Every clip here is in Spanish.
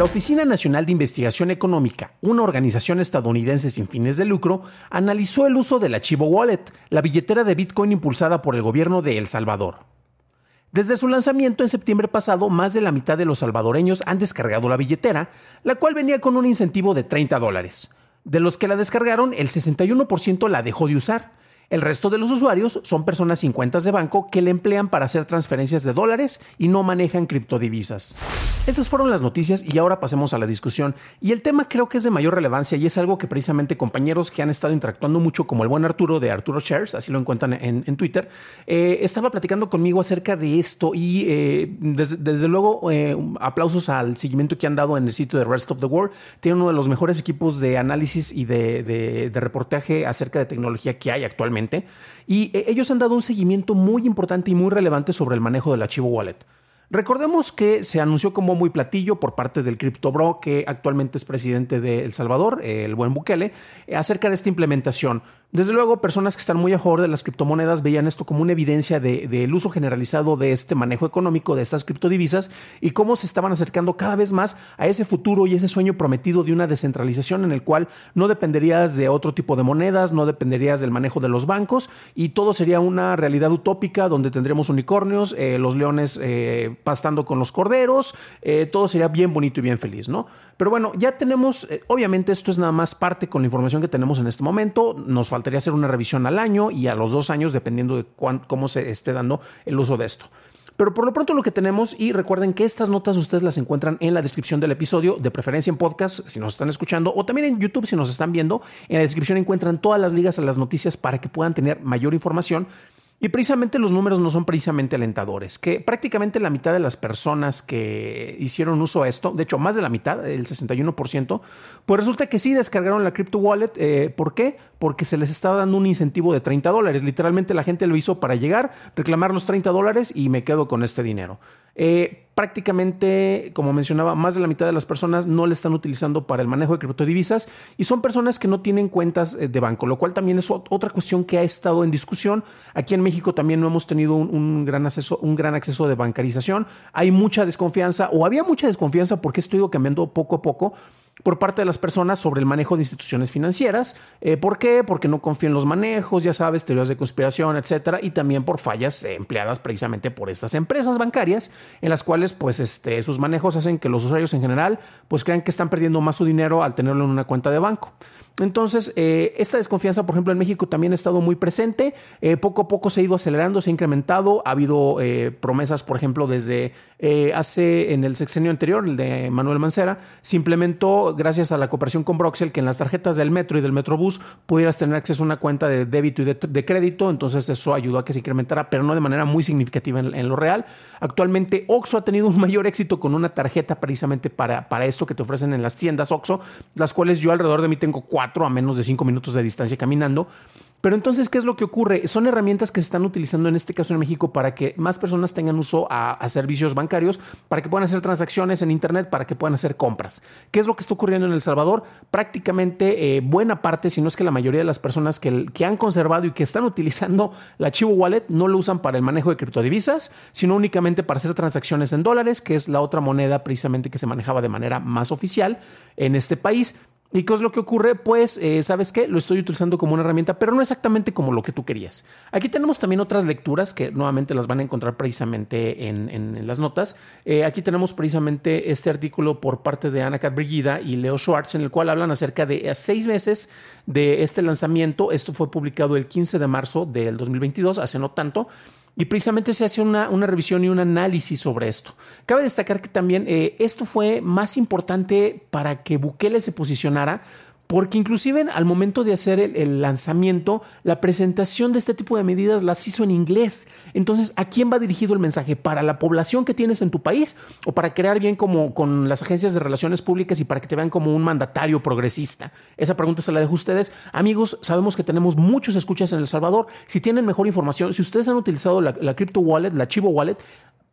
La Oficina Nacional de Investigación Económica, una organización estadounidense sin fines de lucro, analizó el uso del archivo Wallet, la billetera de Bitcoin impulsada por el gobierno de El Salvador. Desde su lanzamiento en septiembre pasado, más de la mitad de los salvadoreños han descargado la billetera, la cual venía con un incentivo de 30 dólares. De los que la descargaron, el 61% la dejó de usar. El resto de los usuarios son personas sin cuentas de banco que le emplean para hacer transferencias de dólares y no manejan criptodivisas. Esas fueron las noticias y ahora pasemos a la discusión. Y el tema creo que es de mayor relevancia y es algo que precisamente compañeros que han estado interactuando mucho, como el buen Arturo de Arturo Shares, así lo encuentran en, Twitter, eh, estaba platicando conmigo acerca de esto y eh, desde, luego eh, aplausos al seguimiento que han dado en el sitio de Rest of the World. Tiene uno de los mejores equipos de análisis y de reportaje acerca de tecnología que hay actualmente y eh, ellos han dado un seguimiento muy importante y muy relevante sobre el manejo del archivo wallet. Recordemos que se anunció como muy platillo por parte del CryptoBro, que actualmente es presidente de El Salvador, el buen Bukele, eh, acerca de esta implementación. Desde luego, personas que están muy a favor de las criptomonedas veían esto como una evidencia del uso generalizado de este manejo económico de estas criptodivisas y cómo se estaban acercando cada vez más a ese futuro y ese sueño prometido de una descentralización en el cual no dependerías de otro tipo de monedas, no dependerías del manejo de los bancos y todo sería una realidad utópica donde tendríamos unicornios, eh, los leones eh, pastando con los corderos, eh, todo sería bien bonito y bien feliz, ¿no? Pero bueno, ya tenemos, obviamente esto es nada más parte con la información que tenemos en este momento, nos falta faltaría hacer una revisión al año y a los dos años, dependiendo de cómo se esté dando el uso de esto. Pero por lo pronto lo que tenemos, y recuerden que estas notas ustedes las encuentran en la descripción del episodio, de preferencia en podcast si nos están escuchando, o también en YouTube si nos están viendo. En la descripción encuentran todas las ligas a las noticias para que puedan tener mayor información y precisamente los números no son precisamente alentadores, que prácticamente la mitad de las personas que hicieron uso a esto, de hecho más de la mitad, el 61%, pues resulta que sí descargaron la crypto wallet. Eh, ¿Por qué? Porque se les estaba dando un incentivo de 30 dólares. Literalmente la gente lo hizo para llegar, reclamar los 30 dólares y me quedo con este dinero. Eh, prácticamente, como mencionaba, más de la mitad de las personas no le están utilizando para el manejo de criptodivisas y son personas que no tienen cuentas eh, de banco, lo cual también es otra cuestión que ha estado en discusión. Aquí en México también no hemos tenido un, gran, acceso, un gran acceso de bancarización. Hay mucha desconfianza o había mucha desconfianza porque esto ido cambiando poco a poco por parte de las personas sobre el manejo de instituciones financieras. Eh, ¿Por qué? Porque no confían en los manejos, ya sabes, teorías de conspiración, etcétera, y también por fallas empleadas precisamente por estas empresas bancarias, en las cuales, pues, este, sus manejos hacen que los usuarios en general, pues, crean que están perdiendo más su dinero al tenerlo en una cuenta de banco. Entonces, eh, esta desconfianza, por ejemplo, en México también ha estado muy presente. Eh, poco a poco se ha ido acelerando, se ha incrementado. Ha habido promesas, por ejemplo, desde hace en el sexenio anterior, el de Manuel Mancera, se implementó gracias a la cooperación con Broxel que en las tarjetas del metro y del Metrobús pudieras tener acceso a una cuenta de débito y de, crédito. Entonces eso ayudó a que se incrementara, pero no de manera muy significativa en, lo real. Actualmente Oxo ha tenido un mayor éxito con una tarjeta precisamente para, para esto que te ofrecen en las tiendas Oxo, las cuales yo alrededor de mí tengo cuatro a menos de cinco minutos de distancia caminando. Pero entonces, ¿qué es lo que ocurre? Son herramientas que se están utilizando en este caso en México para que más personas tengan uso a, servicios bancarios, para que puedan hacer transacciones en Internet, para que puedan hacer compras. ¿Qué es lo que está ocurriendo en El Salvador? Prácticamente eh, buena parte, si no es que la mayoría de las personas que, que han conservado y que están utilizando la Chivo Wallet no lo usan para el manejo de criptodivisas, sino únicamente para hacer transacciones en dólares, que es la otra moneda precisamente que se manejaba de manera más oficial en este país. ¿Y qué es lo que ocurre? Pues, eh, ¿sabes qué? Lo estoy utilizando como una herramienta, pero no exactamente como lo que tú querías. Aquí tenemos también otras lecturas que nuevamente las van a encontrar precisamente en, las notas. Eh, aquí tenemos precisamente este artículo por parte de Ana Brigida y Leo Schwartz, en el cual hablan acerca de seis meses de este lanzamiento. Esto fue publicado el 15 de marzo del 2022, hace no tanto. Y precisamente se hace una, revisión y un análisis sobre esto. Cabe destacar que también eh, esto fue más importante para que Bukele se posicionara porque inclusive al momento de hacer el, lanzamiento, la presentación de este tipo de medidas las hizo en inglés. Entonces, ¿a quién va dirigido el mensaje? ¿Para la población que tienes en tu país o para crear bien como con las agencias de relaciones públicas y para que te vean como un mandatario progresista? Esa pregunta se la dejo a ustedes. Amigos, sabemos que tenemos muchos escuchas en El Salvador. Si tienen mejor información, si ustedes han utilizado la, la Crypto Wallet, la Chivo Wallet,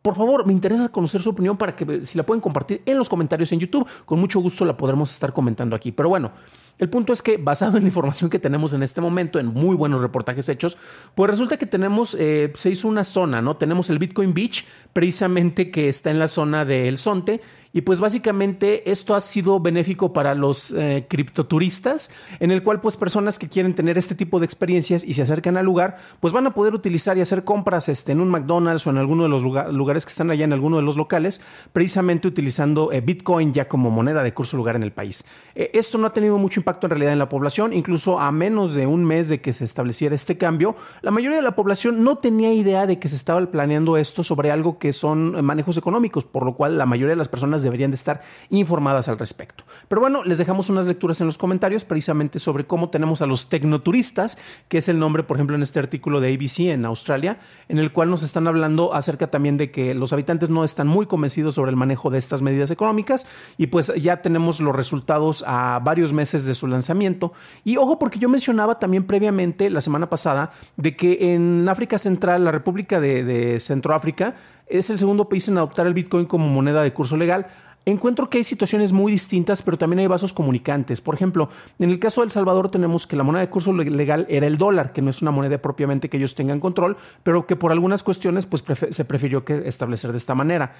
por favor, me interesa conocer su opinión para que si la pueden compartir en los comentarios en YouTube, con mucho gusto la podremos estar comentando aquí. Pero bueno, el punto es que basado en la información que tenemos en este momento, en muy buenos reportajes hechos, pues resulta que tenemos, eh, se hizo una zona, ¿no? Tenemos el Bitcoin Beach, precisamente que está en la zona de El Sonte, y pues básicamente esto ha sido benéfico para los eh, criptoturistas, en el cual pues personas que quieren tener este tipo de experiencias y se acercan al lugar, pues van a poder utilizar y hacer compras este, en un McDonald's o en alguno de los lugares que están allá en alguno de los locales, precisamente utilizando eh, Bitcoin ya como moneda de curso lugar en el país. Eh, esto no ha tenido mucho impacto en realidad en la población, incluso a menos de un mes de que se estableciera este cambio, la mayoría de la población no tenía idea de que se estaba planeando esto sobre algo que son manejos económicos, por lo cual la mayoría de las personas deberían de estar informadas al respecto. Pero bueno, les dejamos unas lecturas en los comentarios precisamente sobre cómo tenemos a los tecnoturistas, que es el nombre, por ejemplo, en este artículo de ABC en Australia, en el cual nos están hablando acerca también de que los habitantes no están muy convencidos sobre el manejo de estas medidas económicas y pues ya tenemos los resultados a varios meses de su lanzamiento. Y ojo, porque yo mencionaba también previamente la semana pasada de que en África Central, la República de, de Centroáfrica, es el segundo país en adoptar el Bitcoin como moneda de curso legal. Encuentro que hay situaciones muy distintas, pero también hay vasos comunicantes. Por ejemplo, en el caso de El Salvador tenemos que la moneda de curso legal era el dólar, que no es una moneda propiamente que ellos tengan control, pero que por algunas cuestiones pues, se prefirió que establecer de esta manera.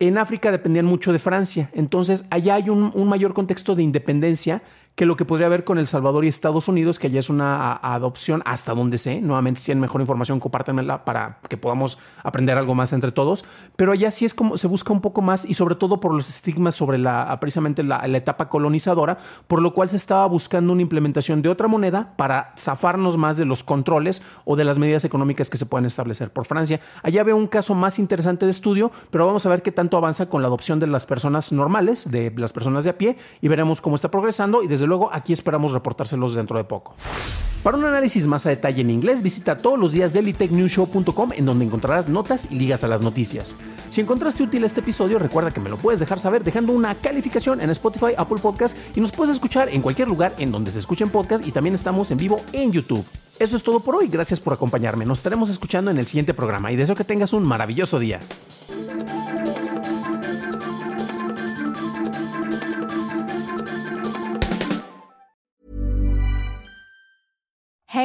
En África dependían mucho de Francia, entonces allá hay un, un mayor contexto de independencia que lo que podría haber con El Salvador y Estados Unidos, que allá es una adopción hasta donde sé. Nuevamente, si tienen mejor información, compártanmela para que podamos aprender algo más entre todos. Pero allá sí es como se busca un poco más y sobre todo por los estigmas sobre la precisamente la, etapa colonizadora, por lo cual se estaba buscando una implementación de otra moneda para zafarnos más de los controles o de las medidas económicas que se pueden establecer por Francia. Allá veo un caso más interesante de estudio, pero vamos a ver qué tanto avanza con la adopción de las personas normales, de las personas de a pie, y veremos cómo está progresando y desde luego aquí esperamos reportárselos dentro de poco. Para un análisis más a detalle en inglés, visita todos los días dailytechnewshow.com en donde encontrarás notas y ligas a las noticias. Si encontraste útil este episodio, recuerda que me lo puedes dejar saber dejando una calificación en Spotify, Apple Podcast y nos puedes escuchar en cualquier lugar en donde se escuchen podcasts y también estamos en vivo en YouTube. Eso es todo por hoy, gracias por acompañarme. Nos estaremos escuchando en el siguiente programa y deseo que tengas un maravilloso día.